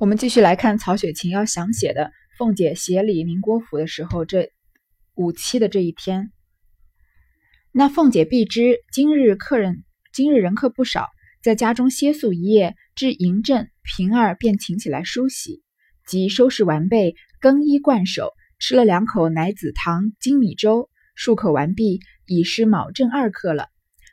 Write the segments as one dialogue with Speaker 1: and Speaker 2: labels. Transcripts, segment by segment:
Speaker 1: 我们继续来看曹雪芹要详写的凤姐协理宁国府的时候，这五七的这一天，那凤姐必知今日客人今日人客不少，在家中歇宿一夜，至迎正平儿便请起来梳洗，即收拾完备，更衣盥手，吃了两口奶子汤精米粥，漱口完毕，已是卯正二刻了。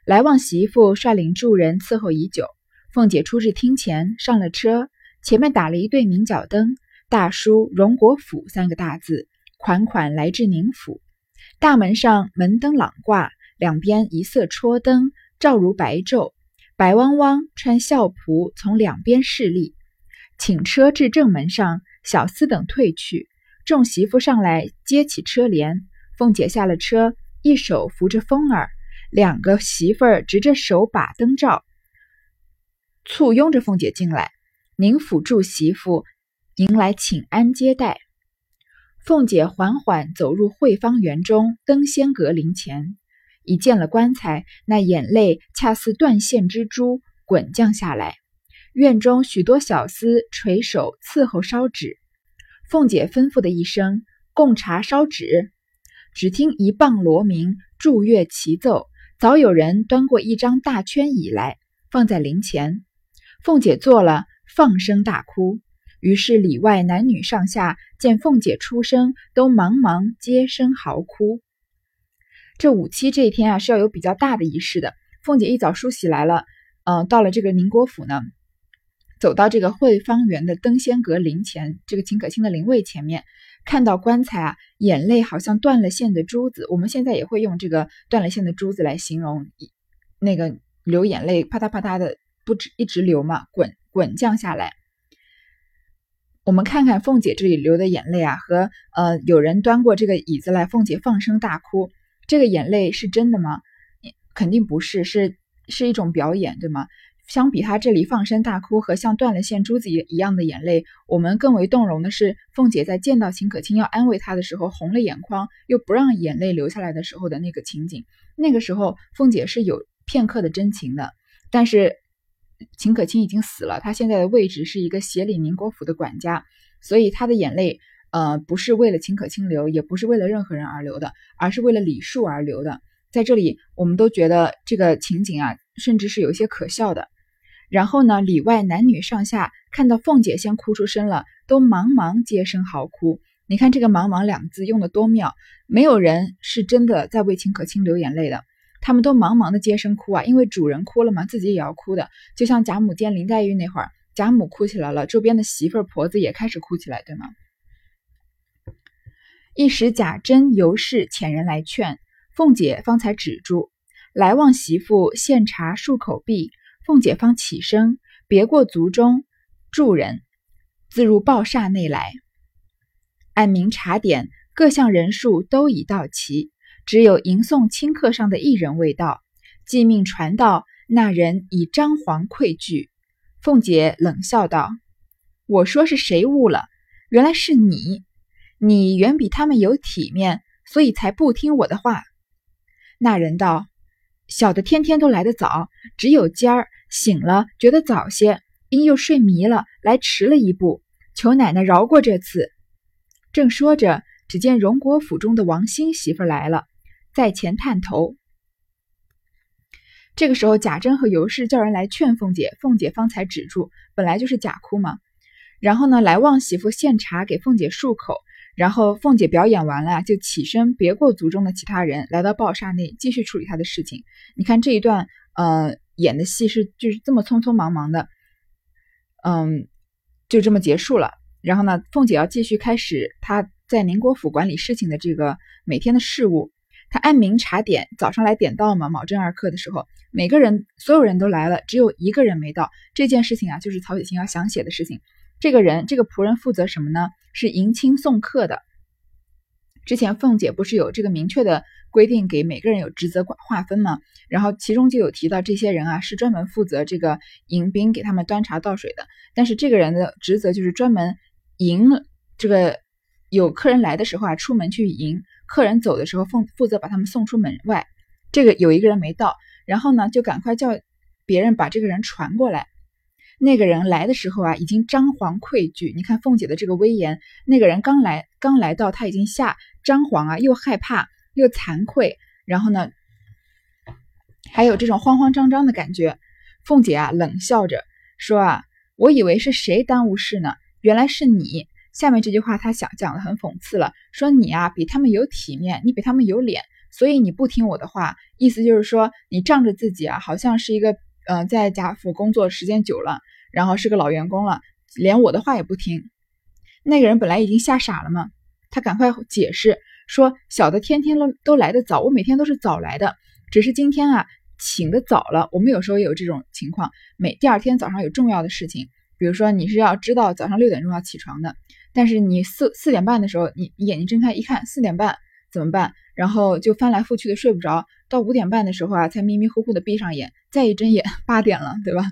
Speaker 1: 来旺媳妇率领众人伺候已久，凤姐出至厅前，上了车。前面打了一对明角灯，大书“荣国府”三个大字，款款来至宁府。大门上门灯朗挂，两边一色戳灯，照如白昼。白汪汪穿孝仆从两边侍立，请车至正门上，小厮等退去，众媳妇上来接起车帘。凤姐下了车，一手扶着风儿，两个媳妇儿执着手把灯照，簇拥着凤姐进来。宁府住媳妇迎来请安接待，凤姐缓缓走入惠芳园中登仙阁灵前，一见了棺材，那眼泪恰似断线之珠滚降下来。院中许多小厮垂手伺候烧纸，凤姐吩咐的一声“供茶烧纸”，只听一棒锣鸣，祝乐齐奏，早有人端过一张大圈椅来，放在灵前。凤姐坐了。放声大哭，于是里外男女上下见凤姐出声，都忙忙接声嚎哭。这五七这一天啊，是要有比较大的仪式的。凤姐一早梳洗来了，嗯，到了这个宁国府呢，走到这个惠芳园的登仙阁灵前，这个秦可卿的灵位前面，看到棺材啊，眼泪好像断了线的珠子。我们现在也会用这个断了线的珠子来形容那个流眼泪，啪嗒啪嗒的不止一直流嘛，滚。滚降下来，我们看看凤姐这里流的眼泪啊，和呃有人端过这个椅子来，凤姐放声大哭，这个眼泪是真的吗？肯定不是，是是一种表演，对吗？相比她这里放声大哭和像断了线珠子一一样的眼泪，我们更为动容的是凤姐在见到秦可卿要安慰她的时候，红了眼眶，又不让眼泪流下来的时候的那个情景。那个时候，凤姐是有片刻的真情的，但是。秦可卿已经死了，他现在的位置是一个协理宁国府的管家，所以他的眼泪，呃，不是为了秦可卿流，也不是为了任何人而流的，而是为了李树而流的。在这里，我们都觉得这个情景啊，甚至是有些可笑的。然后呢，里外男女上下看到凤姐先哭出声了，都忙忙接声嚎哭。你看这个“忙忙”两字用的多妙，没有人是真的在为秦可卿流眼泪的。他们都忙忙的接声哭啊，因为主人哭了嘛，自己也要哭的。就像贾母见林黛玉那会儿，贾母哭起来了，周边的媳妇儿婆子也开始哭起来，对吗？一时贾珍、尤氏遣人来劝凤姐，方才止住。来旺媳妇献茶漱口毕，凤姐方起身，别过族中助人，自入抱厦内来。按明茶点，各项人数都已到齐。只有迎送清客上的一人未到，即命传道，那人已张皇愧惧。凤姐冷笑道：“我说是谁误了？原来是你！你远比他们有体面，所以才不听我的话。”那人道：“小的天天都来得早，只有今儿醒了觉得早些，因又睡迷了，来迟了一步，求奶奶饶过这次。”正说着，只见荣国府中的王兴媳妇来了。在前探头，这个时候贾珍和尤氏叫人来劝凤姐，凤姐方才止住。本来就是假哭嘛。然后呢，来旺媳妇献茶给凤姐漱口，然后凤姐表演完了就起身别过族中的其他人，来到报厦内继续处理她的事情。你看这一段，呃，演的戏是就是这么匆匆忙忙的，嗯，就这么结束了。然后呢，凤姐要继续开始她在宁国府管理事情的这个每天的事务。他按明茶点，早上来点到嘛，卯正二刻的时候，每个人所有人都来了，只有一个人没到。这件事情啊，就是曹雪芹要想写的事情。这个人，这个仆人负责什么呢？是迎亲送客的。之前凤姐不是有这个明确的规定，给每个人有职责划分吗？然后其中就有提到，这些人啊是专门负责这个迎宾，给他们端茶倒水的。但是这个人的职责就是专门迎这个有客人来的时候啊，出门去迎。客人走的时候，负负责把他们送出门外。这个有一个人没到，然后呢，就赶快叫别人把这个人传过来。那个人来的时候啊，已经张皇愧惧。你看凤姐的这个威严，那个人刚来，刚来到，他已经吓张皇啊，又害怕又惭愧，然后呢，还有这种慌慌张张的感觉。凤姐啊，冷笑着说啊，我以为是谁耽误事呢，原来是你。下面这句话他想讲的很讽刺了，说你啊，比他们有体面，你比他们有脸，所以你不听我的话，意思就是说你仗着自己啊，好像是一个。嗯，在贾府工作时间久了，然后是个老员工了，连我的话也不听。那个人本来已经吓傻了嘛，他赶快解释说：“小的天天都都来的早，我每天都是早来的，只是今天啊醒的早了。我们有时候也有这种情况，每第二天早上有重要的事情，比如说你是要知道早上六点钟要起床的，但是你四四点半的时候，你眼睛睁开一看四点半怎么办？然后就翻来覆去的睡不着，到五点半的时候啊才迷迷糊糊的闭上眼。”再一睁眼，八点了，对吧？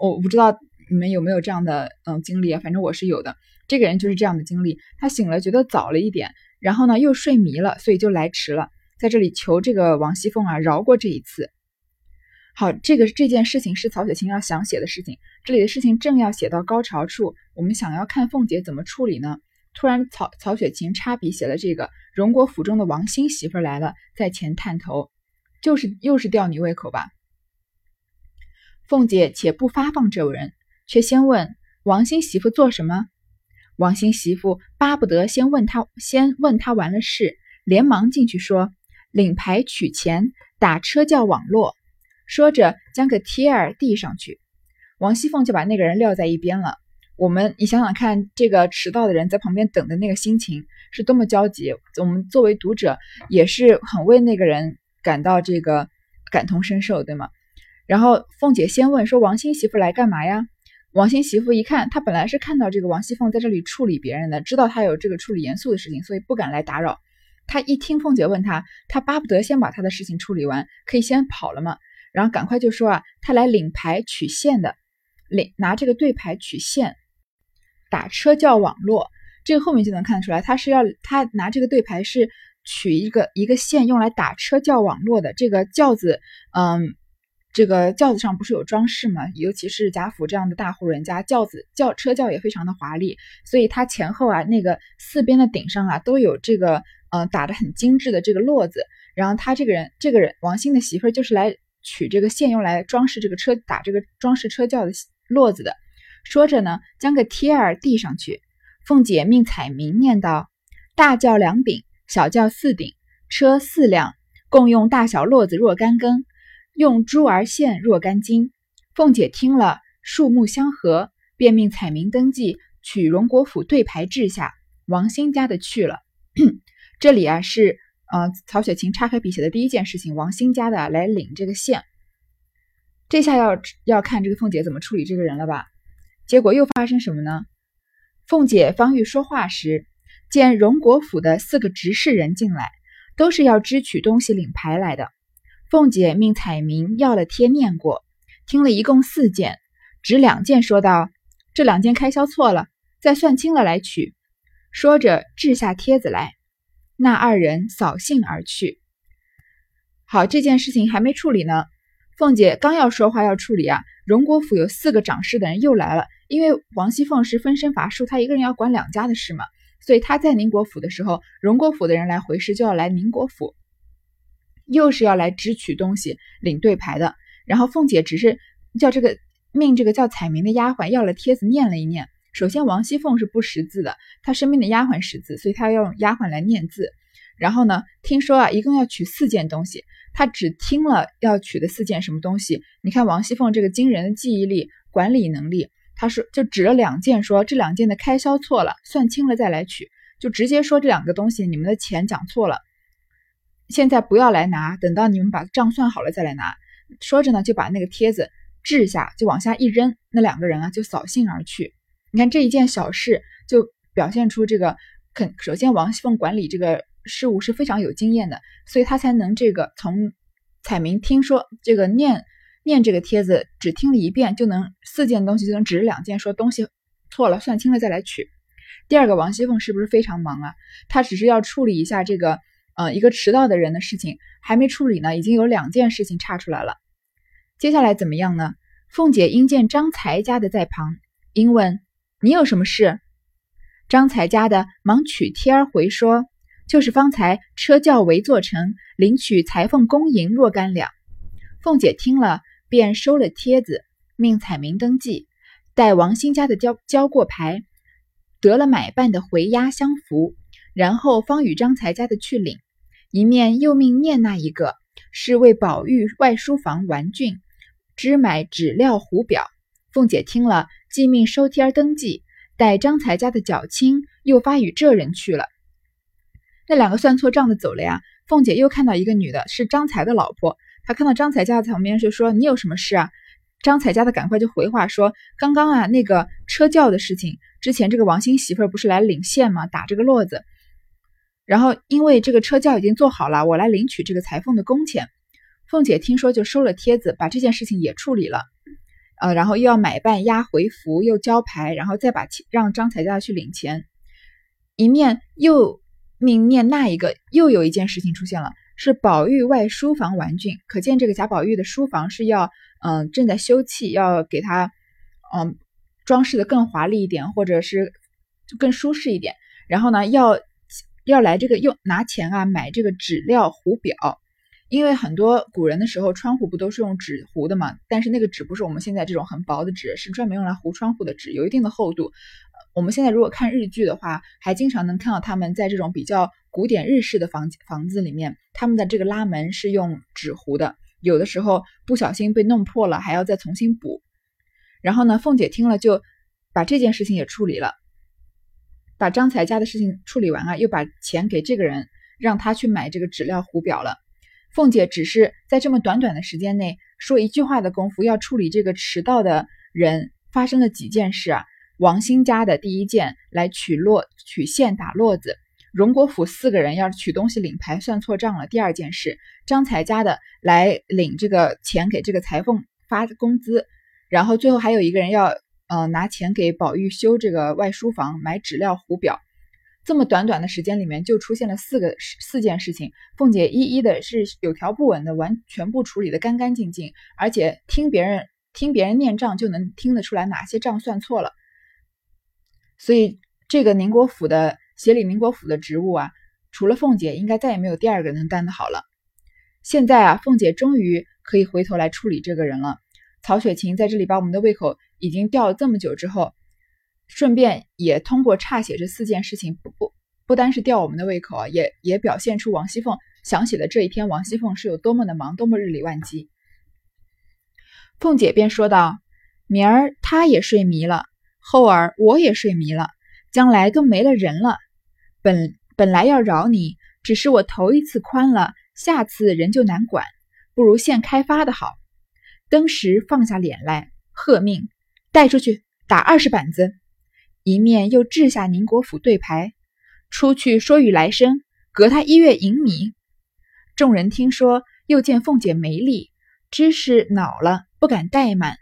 Speaker 1: 我不知道你们有没有这样的嗯经历啊？反正我是有的。这个人就是这样的经历，他醒了觉得早了一点，然后呢又睡迷了，所以就来迟了。在这里求这个王熙凤啊饶过这一次。好，这个这件事情是曹雪芹要想写的事情，这里的事情正要写到高潮处，我们想要看凤姐怎么处理呢？突然曹曹雪芹插笔写了这个荣国府中的王熙媳妇来了，在前探头，就是又是吊你胃口吧？凤姐且不发放这人，却先问王兴媳妇做什么。王兴媳妇巴不得先问他，先问他完了事，连忙进去说：“领牌取钱，打车叫网络。”说着将个贴儿递上去，王熙凤就把那个人撂在一边了。我们，你想想看，这个迟到的人在旁边等的那个心情是多么焦急。我们作为读者也是很为那个人感到这个感同身受，对吗？然后凤姐先问说：“王兴媳妇来干嘛呀？”王兴媳妇一看，她本来是看到这个王熙凤在这里处理别人的，知道她有这个处理严肃的事情，所以不敢来打扰。她一听凤姐问她，她巴不得先把她的事情处理完，可以先跑了嘛。然后赶快就说啊，他来领牌取线的，领拿这个对牌取线，打车叫网络。这个后面就能看出来，他是要他拿这个对牌是取一个一个线用来打车叫网络的。这个轿子，嗯。这个轿子上不是有装饰吗？尤其是贾府这样的大户人家，轿子轿车轿也非常的华丽，所以它前后啊那个四边的顶上啊都有这个呃打的很精致的这个络子。然后他这个人，这个人王兴的媳妇儿就是来取这个线用来装饰这个车打这个装饰车轿的络子的。说着呢，将个贴儿递上去，凤姐命彩明念道：“大轿两顶，小轿四顶，车四辆，共用大小络子若干根。”用珠儿线若干斤，凤姐听了，数目相合，便命彩明登记，取荣国府对牌制下王兴家的去了。这里啊是呃曹雪芹插开笔写的第一件事情，王兴家的来领这个线。这下要要看这个凤姐怎么处理这个人了吧？结果又发生什么呢？凤姐方欲说话时，见荣国府的四个执事人进来，都是要支取东西领牌来的。凤姐命彩明要了贴念过，听了一共四件，指两件说道：“这两件开销错了，再算清了来取。”说着掷下帖子来，那二人扫兴而去。好，这件事情还没处理呢。凤姐刚要说话要处理啊，荣国府有四个掌事的人又来了，因为王熙凤是分身乏术，她一个人要管两家的事嘛，所以她在宁国府的时候，荣国府的人来回事就要来宁国府。又是要来支取东西、领对牌的，然后凤姐只是叫这个命这个叫彩明的丫鬟要了帖子念了一念。首先王熙凤是不识字的，她身边的丫鬟识字，所以她要用丫鬟来念字。然后呢，听说啊，一共要取四件东西，她只听了要取的四件什么东西。你看王熙凤这个惊人的记忆力、管理能力，她说就指了两件，说这两件的开销错了，算清了再来取，就直接说这两个东西你们的钱讲错了。现在不要来拿，等到你们把账算好了再来拿。说着呢，就把那个帖子掷下，就往下一扔。那两个人啊，就扫兴而去。你看这一件小事，就表现出这个肯。首先，王熙凤管理这个事务是非常有经验的，所以她才能这个从彩明听说这个念念这个帖子，只听了一遍就能四件东西就能指两件，说东西错了算清了再来取。第二个，王熙凤是不是非常忙啊？她只是要处理一下这个。呃，一个迟到的人的事情还没处理呢，已经有两件事情差出来了。接下来怎么样呢？凤姐因见张才家的在旁，因问：“你有什么事？”张才家的忙取贴儿回说：“就是方才车轿围坐成领取裁缝公银若干两。”凤姐听了，便收了帖子，命彩名登记，待王兴家的交交过牌，得了买办的回押相符，然后方与张才家的去领。一面又命念那一个是为宝玉外书房玩具，支买纸料糊表。凤姐听了，即命收贴儿登记。待张才家的脚亲又发与这人去了，那两个算错账的走了呀。凤姐又看到一个女的，是张才的老婆。她看到张才家的旁边，就说：“你有什么事啊？”张才家的赶快就回话说：“刚刚啊，那个车轿的事情，之前这个王兴媳妇儿不是来领现吗？打这个络子。然后因为这个车轿已经做好了，我来领取这个裁缝的工钱。”凤姐听说就收了帖子，把这件事情也处理了。呃，然后又要买办押回府，又交牌，然后再把钱让张才家去领钱，一面又命念那一个，又有一件事情出现了，是宝玉外书房玩具，可见这个贾宝玉的书房是要，嗯，正在修葺，要给他，嗯，装饰的更华丽一点，或者是就更舒适一点，然后呢，要要来这个用拿钱啊买这个纸料壶表。因为很多古人的时候，窗户不都是用纸糊的嘛？但是那个纸不是我们现在这种很薄的纸，是专门用来糊窗户的纸，有一定的厚度。我们现在如果看日剧的话，还经常能看到他们在这种比较古典日式的房房子里面，他们的这个拉门是用纸糊的，有的时候不小心被弄破了，还要再重新补。然后呢，凤姐听了就把这件事情也处理了，把张才家的事情处理完了，又把钱给这个人，让他去买这个纸料糊表了。凤姐只是在这么短短的时间内说一句话的功夫，要处理这个迟到的人，发生了几件事啊？王兴家的第一件来取络取线打络子，荣国府四个人要取东西领牌算错账了。第二件事，张才家的来领这个钱给这个裁缝发工资，然后最后还有一个人要呃拿钱给宝玉修这个外书房买纸料糊表。这么短短的时间里面就出现了四个四件事情，凤姐一一的是有条不紊的完全部处理的干干净净，而且听别人听别人念账就能听得出来哪些账算错了。所以这个宁国府的协理宁国府的职务啊，除了凤姐，应该再也没有第二个能担得好了。现在啊，凤姐终于可以回头来处理这个人了。曹雪芹在这里把我们的胃口已经吊了这么久之后。顺便也通过差写这四件事情，不不不单是吊我们的胃口啊，也也表现出王熙凤想起了这一天，王熙凤是有多么的忙，多么日理万机。凤姐便说道：“明儿他也睡迷了，后儿我也睡迷了，将来都没了人了。本本来要饶你，只是我头一次宽了，下次人就难管，不如现开发的好。”登时放下脸来，喝命带出去打二十板子。一面又掷下宁国府对牌，出去说与来生，隔他一月迎米。众人听说，又见凤姐没力，知是恼了，不敢怠慢，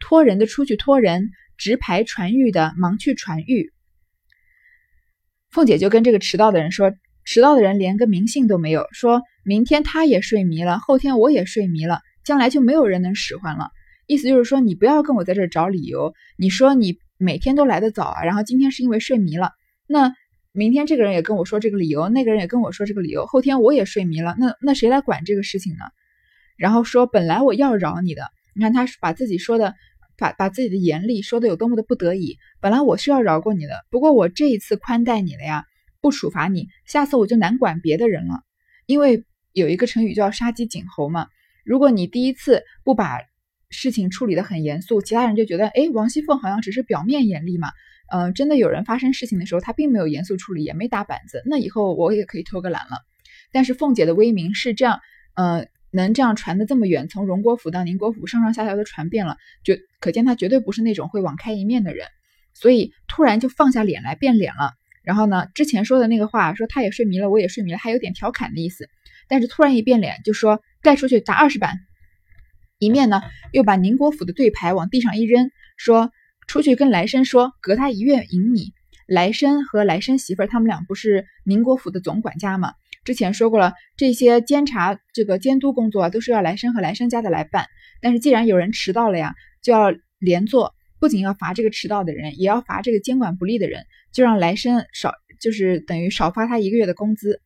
Speaker 1: 托人的出去托人，执牌传谕的忙去传谕。凤姐就跟这个迟到的人说：“迟到的人连个名姓都没有，说明天他也睡迷了，后天我也睡迷了，将来就没有人能使唤了。意思就是说，你不要跟我在这找理由，你说你。”每天都来得早啊，然后今天是因为睡迷了。那明天这个人也跟我说这个理由，那个人也跟我说这个理由，后天我也睡迷了。那那谁来管这个事情呢？然后说本来我要饶你的，你看他把自己说的，把把自己的严厉说的有多么的不得已。本来我是要饶过你的，不过我这一次宽待你了呀，不处罚你，下次我就难管别的人了。因为有一个成语叫杀鸡儆猴嘛。如果你第一次不把。事情处理的很严肃，其他人就觉得，哎，王熙凤好像只是表面严厉嘛，嗯，真的有人发生事情的时候，她并没有严肃处理，也没打板子，那以后我也可以偷个懒了。但是凤姐的威名是这样，呃，能这样传的这么远，从荣国府到宁国府，上上下下都传遍了，就可见她绝对不是那种会网开一面的人，所以突然就放下脸来变脸了。然后呢，之前说的那个话，说他也睡迷了，我也睡迷了，还有点调侃的意思，但是突然一变脸，就说带出去打二十板。一面呢，又把宁国府的对牌往地上一扔，说出去跟来生说，隔他一月银米。来生和来生媳妇儿，他们俩不是宁国府的总管家吗？之前说过了，这些监察这个监督工作啊，都是要来生和来生家的来办。但是既然有人迟到了呀，就要连坐，不仅要罚这个迟到的人，也要罚这个监管不力的人，就让来生少，就是等于少发他一个月的工资。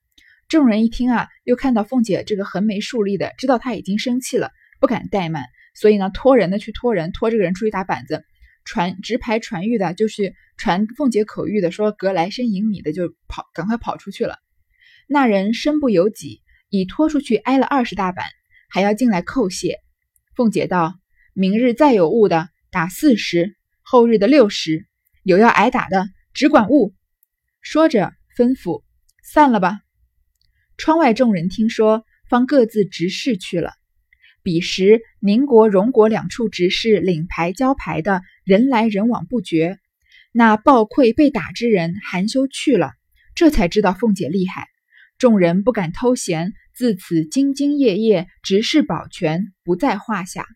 Speaker 1: 众人一听啊，又看到凤姐这个横眉竖立的，知道她已经生气了，不敢怠慢，所以呢，托人的去托人，托这个人出去打板子，传直排传谕的，就是传凤姐口谕的，说隔来身迎米的就跑，赶快跑出去了。那人身不由己，已拖出去挨了二十大板，还要进来叩谢。凤姐道：“明日再有误的，打四十；后日的六十。有要挨打的，只管误。”说着吩咐：“散了吧。”窗外众人听说，方各自执事去了。彼时宁国、荣国两处执事领牌交牌的人来人往不绝。那暴愧被打之人含羞去了，这才知道凤姐厉害。众人不敢偷闲，自此兢兢业业，执事保全，不在话下。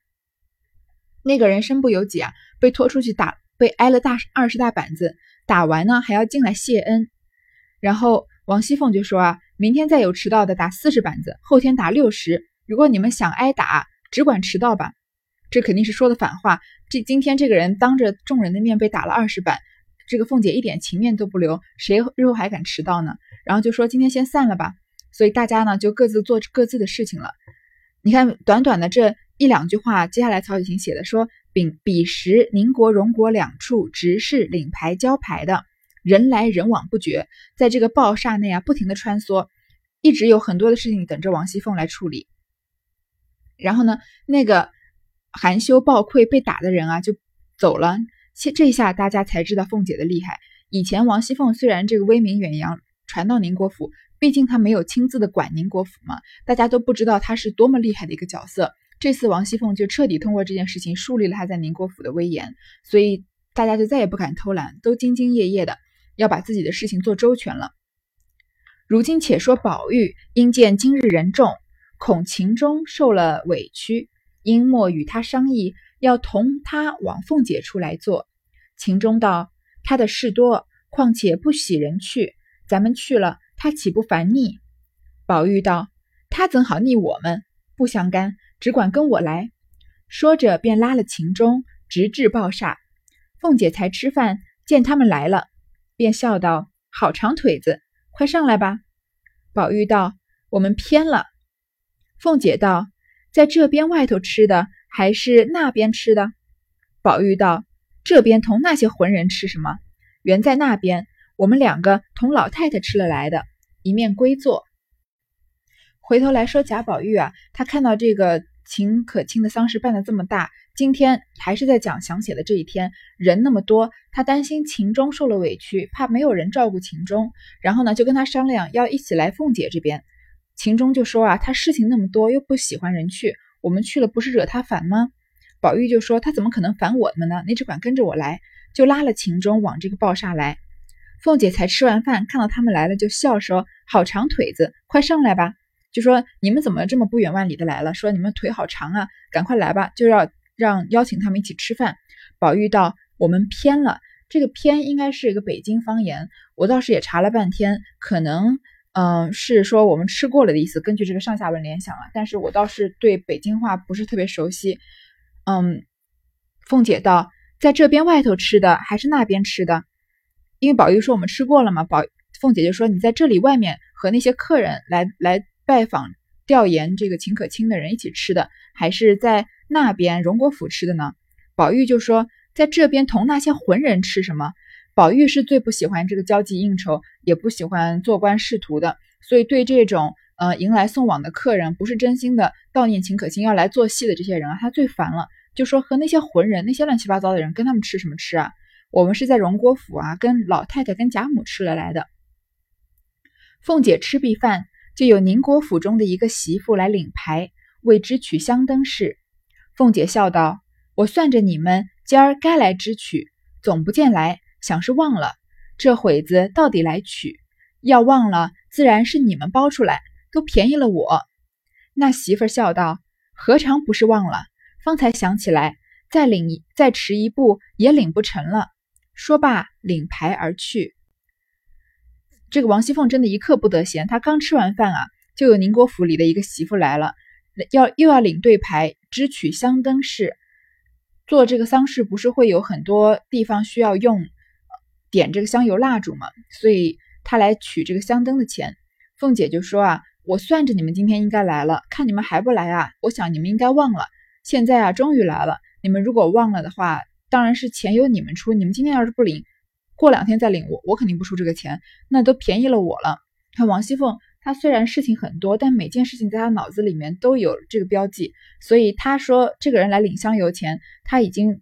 Speaker 1: 那个人身不由己啊，被拖出去打，被挨了大二十大板子，打完呢还要进来谢恩。然后王熙凤就说啊，明天再有迟到的打四十板子，后天打六十。如果你们想挨打，只管迟到吧。这肯定是说的反话。这今天这个人当着众人的面被打了二十板。这个凤姐一点情面都不留，谁日后还敢迟到呢？然后就说今天先散了吧。所以大家呢就各自做各自的事情了。你看短短的这一两句话，接下来曹雪芹写的说，丙彼时宁国、荣国两处执事领牌交牌的人来人往不绝，在这个报厦内啊不停的穿梭，一直有很多的事情等着王熙凤来处理。然后呢，那个含羞抱愧被打的人啊就走了。这这下大家才知道凤姐的厉害。以前王熙凤虽然这个威名远扬，传到宁国府，毕竟她没有亲自的管宁国府嘛，大家都不知道她是多么厉害的一个角色。这次王熙凤就彻底通过这件事情树立了她在宁国府的威严，所以大家就再也不敢偷懒，都兢兢业业的要把自己的事情做周全了。如今且说宝玉因见今日人众，恐秦钟受了委屈，因莫与他商议。要同他往凤姐处来坐。秦钟道：“他的事多，况且不喜人去，咱们去了，他岂不烦腻？”宝玉道：“他怎好腻我们？不相干，只管跟我来。”说着便拉了秦钟，直至报厦。凤姐才吃饭，见他们来了，便笑道：“好长腿子，快上来吧。”宝玉道：“我们偏了。”凤姐道：“在这边外头吃的。”还是那边吃的，宝玉道：“这边同那些浑人吃什么？原在那边，我们两个同老太太吃了来的。”一面归坐。回头来说贾宝玉啊，他看到这个秦可卿的丧事办的这么大，今天还是在讲详写的这一天，人那么多，他担心秦钟受了委屈，怕没有人照顾秦钟，然后呢就跟他商量要一起来凤姐这边。秦钟就说啊，他事情那么多，又不喜欢人去。我们去了不是惹他烦吗？宝玉就说他怎么可能烦我们呢？你只管跟着我来，就拉了秦钟往这个报厦来。凤姐才吃完饭，看到他们来了，就笑说：“好长腿子，快上来吧！”就说你们怎么这么不远万里的来了？说你们腿好长啊，赶快来吧！就要让邀请他们一起吃饭。宝玉道：“我们偏了，这个偏应该是一个北京方言，我倒是也查了半天，可能。”嗯，是说我们吃过了的意思。根据这个上下文联想啊，但是我倒是对北京话不是特别熟悉。嗯，凤姐道，在这边外头吃的还是那边吃的？因为宝玉说我们吃过了嘛，宝凤姐就说你在这里外面和那些客人来来拜访调研这个秦可卿的人一起吃的，还是在那边荣国府吃的呢？宝玉就说在这边同那些浑人吃什么？宝玉是最不喜欢这个交际应酬，也不喜欢做官仕途的，所以对这种呃迎来送往的客人，不是真心的悼念秦可卿要来做戏的这些人啊，他最烦了。就说和那些浑人、那些乱七八糟的人，跟他们吃什么吃啊？我们是在荣国府啊，跟老太太、跟贾母吃了来的。凤姐吃毕饭，就有宁国府中的一个媳妇来领牌，为支取香灯事。凤姐笑道：“我算着你们今儿该来支取，总不见来。”想是忘了，这会子到底来取？要忘了，自然是你们包出来，都便宜了我。那媳妇笑道：“何尝不是忘了？方才想起来，再领一再迟一步也领不成了。”说罢，领牌而去。这个王熙凤真的一刻不得闲，她刚吃完饭啊，就有宁国府里的一个媳妇来了，要又要领对牌支取香灯事。做这个丧事不是会有很多地方需要用点这个香油蜡烛嘛，所以他来取这个香灯的钱。凤姐就说啊，我算着你们今天应该来了，看你们还不来啊，我想你们应该忘了。现在啊，终于来了。你们如果忘了的话，当然是钱由你们出。你们今天要是不领，过两天再领我，我肯定不出这个钱，那都便宜了我了。看王熙凤，她虽然事情很多，但每件事情在她脑子里面都有这个标记，所以她说这个人来领香油钱，她已经，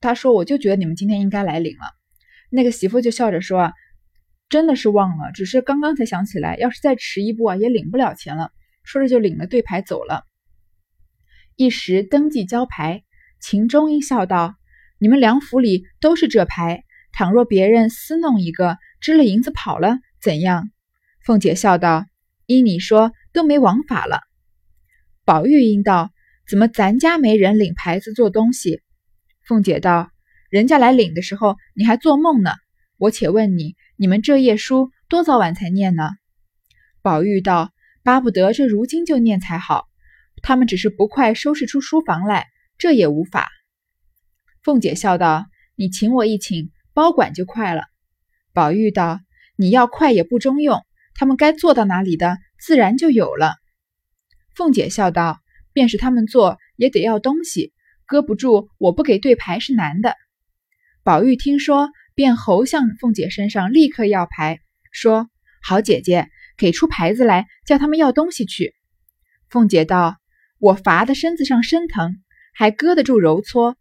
Speaker 1: 她说我就觉得你们今天应该来领了。那个媳妇就笑着说啊。真的是忘了，只是刚刚才想起来，要是再迟一步啊，也领不了钱了。说着就领了对牌走了。一时登记交牌，秦钟应笑道：“你们两府里都是这牌，倘若别人私弄一个，支了银子跑了，怎样？”凤姐笑道：“依你说，都没王法了。”宝玉应道：“怎么咱家没人领牌子做东西？”凤姐道：“人家来领的时候，你还做梦呢。我且问你。”你们这页书多早晚才念呢？宝玉道：“巴不得这如今就念才好。他们只是不快收拾出书房来，这也无法。”凤姐笑道：“你请我一请，包管就快了。”宝玉道：“你要快也不中用，他们该做到哪里的，自然就有了。”凤姐笑道：“便是他们做，也得要东西，搁不住我不给对牌是难的。”宝玉听说。便猴向凤姐身上立刻要牌，说：“好姐姐，给出牌子来，叫他们要东西去。”凤姐道：“我乏的身子上生疼，还搁得住揉搓。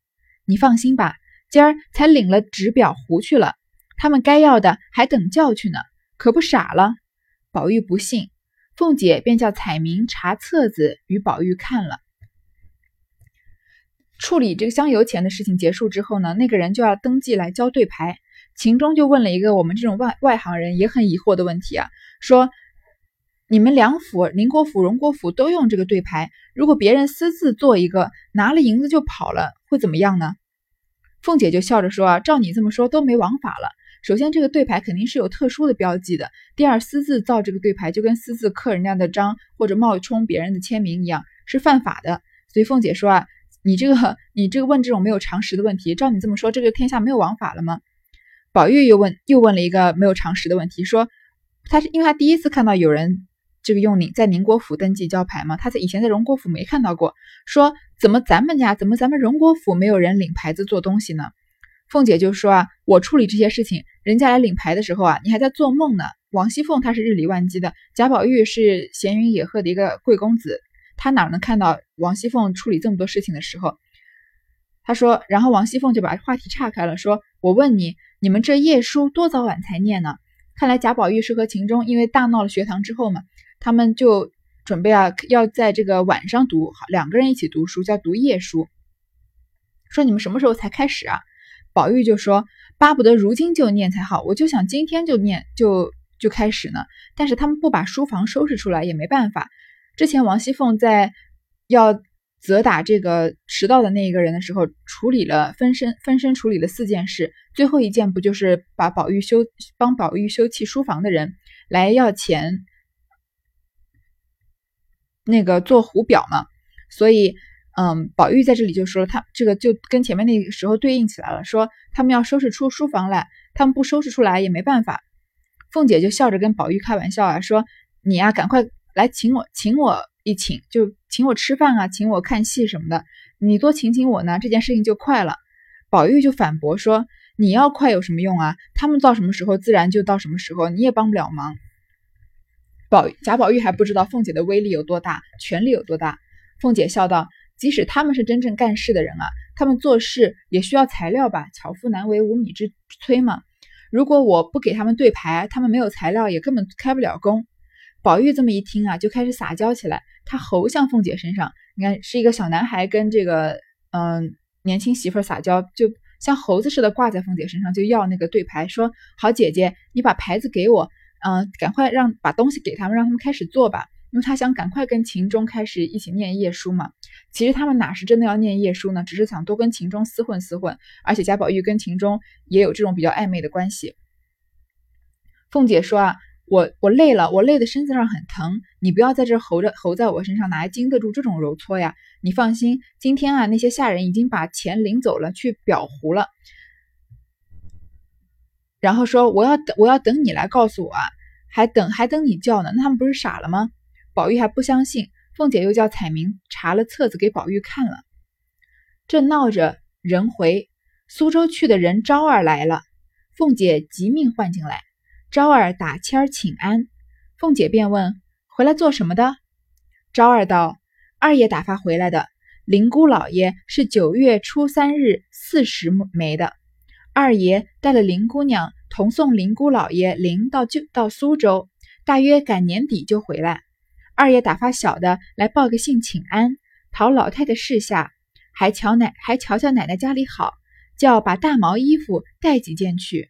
Speaker 1: 你放心吧，今儿才领了纸表糊去了，他们该要的还等叫去呢，可不傻了。”宝玉不信，凤姐便叫彩明查册子与宝玉看了。处理这个香油钱的事情结束之后呢，那个人就要登记来交对牌。秦钟就问了一个我们这种外外行人也很疑惑的问题啊，说你们两府宁国府、荣国府都用这个对牌，如果别人私自做一个，拿了银子就跑了，会怎么样呢？凤姐就笑着说啊，照你这么说都没王法了。首先这个对牌肯定是有特殊的标记的，第二私自造这个对牌就跟私自刻人家的章或者冒充别人的签名一样是犯法的。所以凤姐说啊，你这个你这个问这种没有常识的问题，照你这么说，这个天下没有王法了吗？宝玉又问，又问了一个没有常识的问题，说他是因为他第一次看到有人这个用宁在宁国府登记交牌嘛，他在以前在荣国府没看到过，说怎么咱们家怎么咱们荣国府没有人领牌子做东西呢？凤姐就说啊，我处理这些事情，人家来领牌的时候啊，你还在做梦呢。王熙凤她是日理万机的，贾宝玉是闲云野鹤的一个贵公子，他哪能看到王熙凤处理这么多事情的时候？他说，然后王熙凤就把话题岔开了，说我问你。你们这夜书多早晚才念呢？看来贾宝玉是和秦钟因为大闹了学堂之后嘛，他们就准备啊要在这个晚上读，两个人一起读书叫读夜书。说你们什么时候才开始啊？宝玉就说巴不得如今就念才好，我就想今天就念就就开始呢。但是他们不把书房收拾出来也没办法。之前王熙凤在要。责打这个迟到的那一个人的时候，处理了分身分身处理了四件事，最后一件不就是把宝玉修帮宝玉修葺书房的人来要钱，那个做胡表嘛？所以，嗯，宝玉在这里就说他这个就跟前面那个时候对应起来了，说他们要收拾出书房来，他们不收拾出来也没办法。凤姐就笑着跟宝玉开玩笑啊，说你呀，赶快来请我，请我。一请就请我吃饭啊，请我看戏什么的，你多请请我呢，这件事情就快了。宝玉就反驳说：“你要快有什么用啊？他们到什么时候，自然就到什么时候，你也帮不了忙。”宝贾宝玉还不知道凤姐的威力有多大，权力有多大。凤姐笑道：“即使他们是真正干事的人啊，他们做事也需要材料吧？巧妇难为无米之炊嘛。如果我不给他们对牌，他们没有材料，也根本开不了工。”宝玉这么一听啊，就开始撒娇起来。他猴向凤姐身上，你看是一个小男孩跟这个嗯年轻媳妇撒娇，就像猴子似的挂在凤姐身上，就要那个对牌，说好姐姐，你把牌子给我，嗯，赶快让把东西给他们，让他们开始做吧。因为他想赶快跟秦钟开始一起念夜书嘛。其实他们哪是真的要念夜书呢？只是想多跟秦钟厮混厮混，而且贾宝玉跟秦钟也有这种比较暧昧的关系。凤姐说啊。我我累了，我累的身子上很疼，你不要在这猴着猴在我身上，哪还经得住这种揉搓呀？你放心，今天啊，那些下人已经把钱领走了，去裱糊了。然后说我要等，我要等你来告诉我，啊，还等还等你叫呢？那他们不是傻了吗？宝玉还不相信，凤姐又叫彩明查了册子给宝玉看了。正闹着，人回苏州去的人招儿来了，凤姐急命唤进来。昭儿打签儿请安，凤姐便问：“回来做什么的？”昭儿道：“二爷打发回来的。林姑老爷是九月初三日四时没的，二爷带了林姑娘同送林姑老爷灵到就到苏州，大约赶年底就回来。二爷打发小的来报个信请安，讨老太太示下，还瞧奶还瞧瞧奶奶家里好，叫把大毛衣服带几件去。”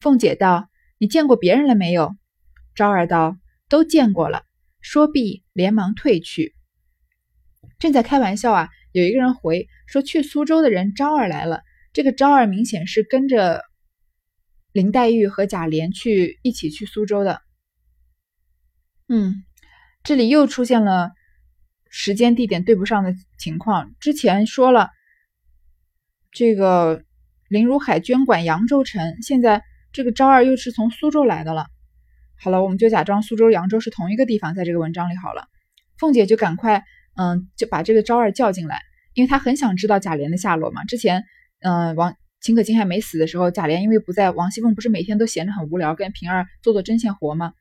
Speaker 1: 凤姐道。你见过别人了没有？昭儿道：“都见过了。”说毕，连忙退去。正在开玩笑啊，有一个人回说：“去苏州的人昭儿来了。”这个昭儿明显是跟着林黛玉和贾琏去一起去苏州的。嗯，这里又出现了时间地点对不上的情况。之前说了，这个林如海捐管扬州城，现在。这个昭儿又是从苏州来的了。好了，我们就假装苏州、扬州是同一个地方，在这个文章里好了。凤姐就赶快，嗯，就把这个昭儿叫进来，因为她很想知道贾琏的下落嘛。之前，嗯，王秦可卿还没死的时候，贾琏因为不在，王熙凤不是每天都闲着很无聊，跟平儿做做针线活吗？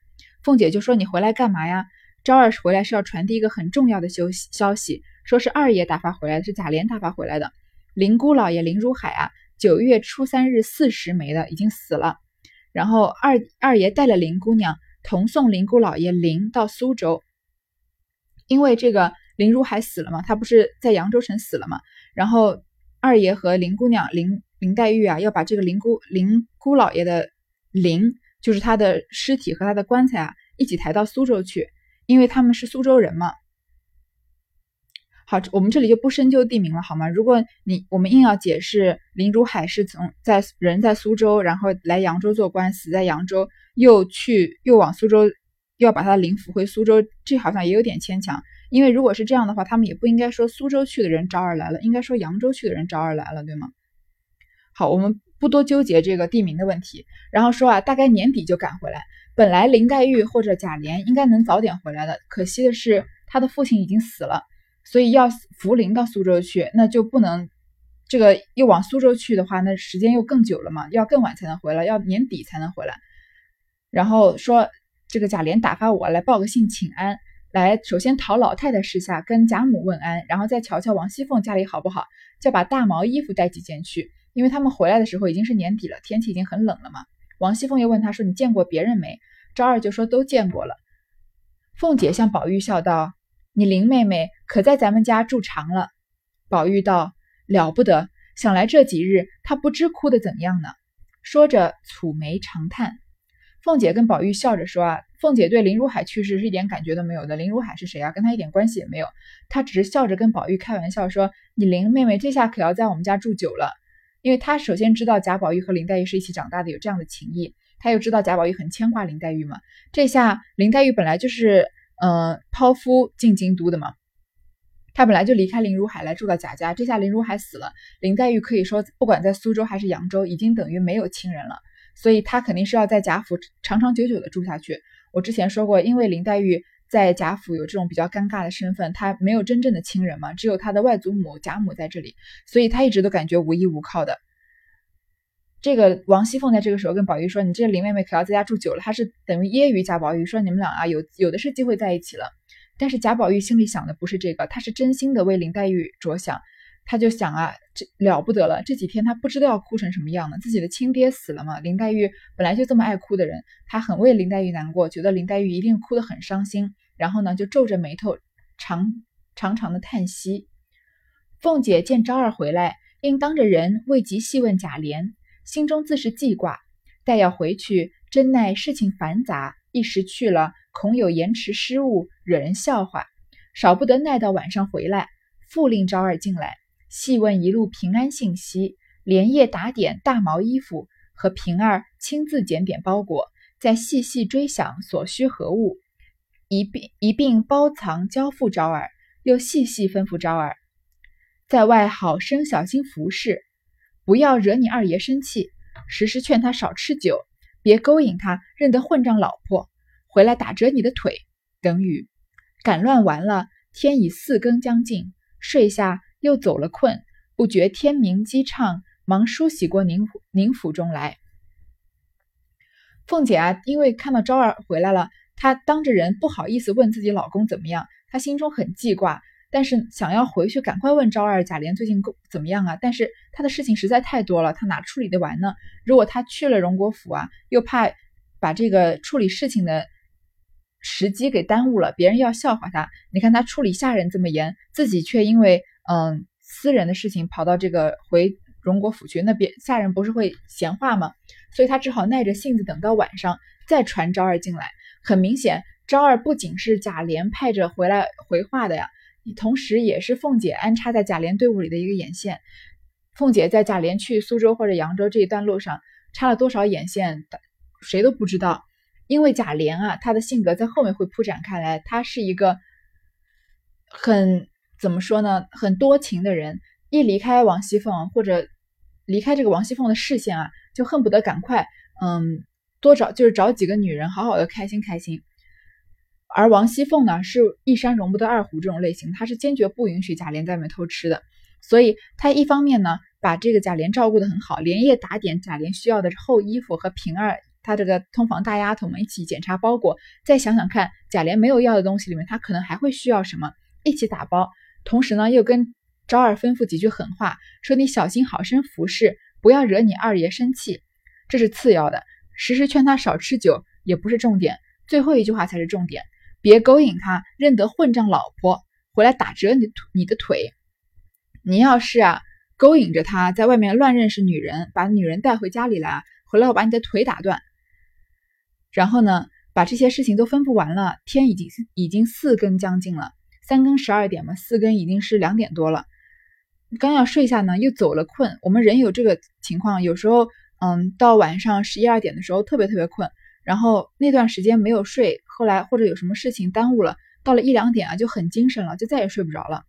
Speaker 1: 凤姐就说：“你回来干嘛呀？”昭儿回来是要传递一个很重要的消息，消息说是二爷打发回来的，是贾琏打发回来的。林姑老爷林如海啊，九月初三日四时没的，已经死了。然后二二爷带了林姑娘同送林姑老爷灵到苏州，因为这个林如海死了嘛，他不是在扬州城死了嘛。然后二爷和林姑娘林林黛玉啊，要把这个林姑林姑老爷的灵，就是他的尸体和他的棺材啊，一起抬到苏州去，因为他们是苏州人嘛。好，我们这里就不深究地名了，好吗？如果你我们硬要解释林如海是从在人在苏州，然后来扬州做官，死在扬州，又去又往苏州，又要把他的灵扶回苏州，这好像也有点牵强。因为如果是这样的话，他们也不应该说苏州去的人招儿来了，应该说扬州去的人招儿来了，对吗？好，我们不多纠结这个地名的问题，然后说啊，大概年底就赶回来。本来林黛玉或者贾琏应该能早点回来的，可惜的是他的父亲已经死了。所以要扶灵到苏州去，那就不能这个又往苏州去的话，那时间又更久了嘛，要更晚才能回来，要年底才能回来。然后说这个贾琏打发我来报个信请安，来首先讨老太太示下，跟贾母问安，然后再瞧瞧王熙凤家里好不好，叫把大毛衣服带几件去，因为他们回来的时候已经是年底了，天气已经很冷了嘛。王熙凤又问他说：“你见过别人没？”赵二就说：“都见过了。”凤姐向宝玉笑道。你林妹妹可在咱们家住长了？宝玉道：“了不得，想来这几日他不知哭得怎样呢。”说着蹙眉长叹。凤姐跟宝玉笑着说：“啊，凤姐对林如海去世是一点感觉都没有的。林如海是谁啊？跟她一点关系也没有。她只是笑着跟宝玉开玩笑说：‘你林妹妹这下可要在我们家住久了。’因为她首先知道贾宝玉和林黛玉是一起长大的，有这样的情谊。她又知道贾宝玉很牵挂林黛玉嘛。这下林黛玉本来就是。”嗯，抛夫进京都的嘛，他本来就离开林如海来住到贾家，这下林如海死了，林黛玉可以说不管在苏州还是扬州，已经等于没有亲人了，所以她肯定是要在贾府长长久久的住下去。我之前说过，因为林黛玉在贾府有这种比较尴尬的身份，她没有真正的亲人嘛，只有她的外祖母贾母在这里，所以她一直都感觉无依无靠的。这个王熙凤在这个时候跟宝玉说：“你这林妹妹可要在家住久了。”她是等于揶揄贾宝玉说：“你们俩啊，有有的是机会在一起了。”但是贾宝玉心里想的不是这个，他是真心的为林黛玉着想，他就想啊，这了不得了，这几天他不知道要哭成什么样呢？自己的亲爹死了嘛，林黛玉本来就这么爱哭的人，他很为林黛玉难过，觉得林黛玉一定哭得很伤心，然后呢，就皱着眉头长长长的叹息。凤姐见昭儿回来，应当着人未及细问贾琏。心中自是记挂，待要回去，真奈事情繁杂，一时去了，恐有延迟失误，惹人笑话。少不得耐到晚上回来，复令昭儿进来，细问一路平安信息，连夜打点大毛衣服，和平儿亲自检点包裹，再细细追想所需何物，一并一并包藏交付昭儿，又细细吩咐昭儿，在外好生小心服侍，不要惹你二爷生气。时时劝他少吃酒，别勾引他认得混账老婆，回来打折你的腿。等雨赶乱完了，天已四更将近，睡下又走了困，不觉天明鸡唱，忙梳洗过宁宁府中来。凤姐啊，因为看到昭儿回来了，她当着人不好意思问自己老公怎么样，她心中很记挂，但是想要回去赶快问昭儿贾琏最近怎么样啊？但是他的事情实在太多了，他哪处理得完呢？如果他去了荣国府啊，又怕把这个处理事情的时机给耽误了，别人要笑话他。你看他处理下人这么严，自己却因为嗯私人的事情跑到这个回。荣国府去，那别下人不是会闲话吗？所以他只好耐着性子等到晚上再传昭儿进来。很明显，昭儿不仅是贾琏派着回来回话的呀，同时也是凤姐安插在贾琏队伍里的一个眼线。凤姐在贾琏去苏州或者扬州这一段路上插了多少眼线，谁都不知道。因为贾琏啊，他的性格在后面会铺展开来，他是一个很怎么说呢，很多情的人。一离开王熙凤或者。离开这个王熙凤的视线啊，就恨不得赶快，嗯，多找就是找几个女人，好好的开心开心。而王熙凤呢，是一山容不得二虎这种类型，她是坚决不允许贾琏在外面偷吃的。所以她一方面呢，把这个贾琏照顾得很好，连夜打点贾琏需要的厚衣服和平儿，她这个通房大丫头们一起检查包裹，再想想看贾琏没有要的东西里面，他可能还会需要什么，一起打包。同时呢，又跟。昭儿吩咐几句狠话，说你小心好生服侍，不要惹你二爷生气，这是次要的。时时劝他少吃酒，也不是重点。最后一句话才是重点，别勾引他认得混账老婆，回来打折你你的腿。你要是啊勾引着他在外面乱认识女人，把女人带回家里来，回来我把你的腿打断。然后呢，把这些事情都吩咐完了，天已经已经四更将近了，三更十二点嘛，四更已经是两点多了。刚要睡下呢，又走了困。我们人有这个情况，有时候，嗯，到晚上十一二点的时候特别特别困，然后那段时间没有睡，后来或者有什么事情耽误了，到了一两点啊就很精神了，就再也睡不着了。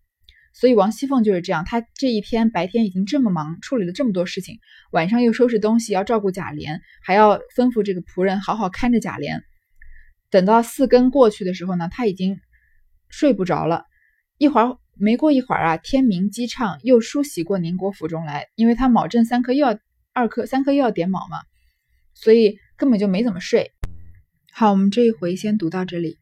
Speaker 1: 所以王熙凤就是这样，她这一天白天已经这么忙，处理了这么多事情，晚上又收拾东西，要照顾贾琏，还要吩咐这个仆人好好看着贾琏。等到四更过去的时候呢，她已经睡不着了，一会儿。没过一会儿啊，天明鸡唱，又梳洗过宁国府中来，因为他卯正三刻又要二刻三刻又要点卯嘛，所以根本就没怎么睡。好，我们这一回先读到这里。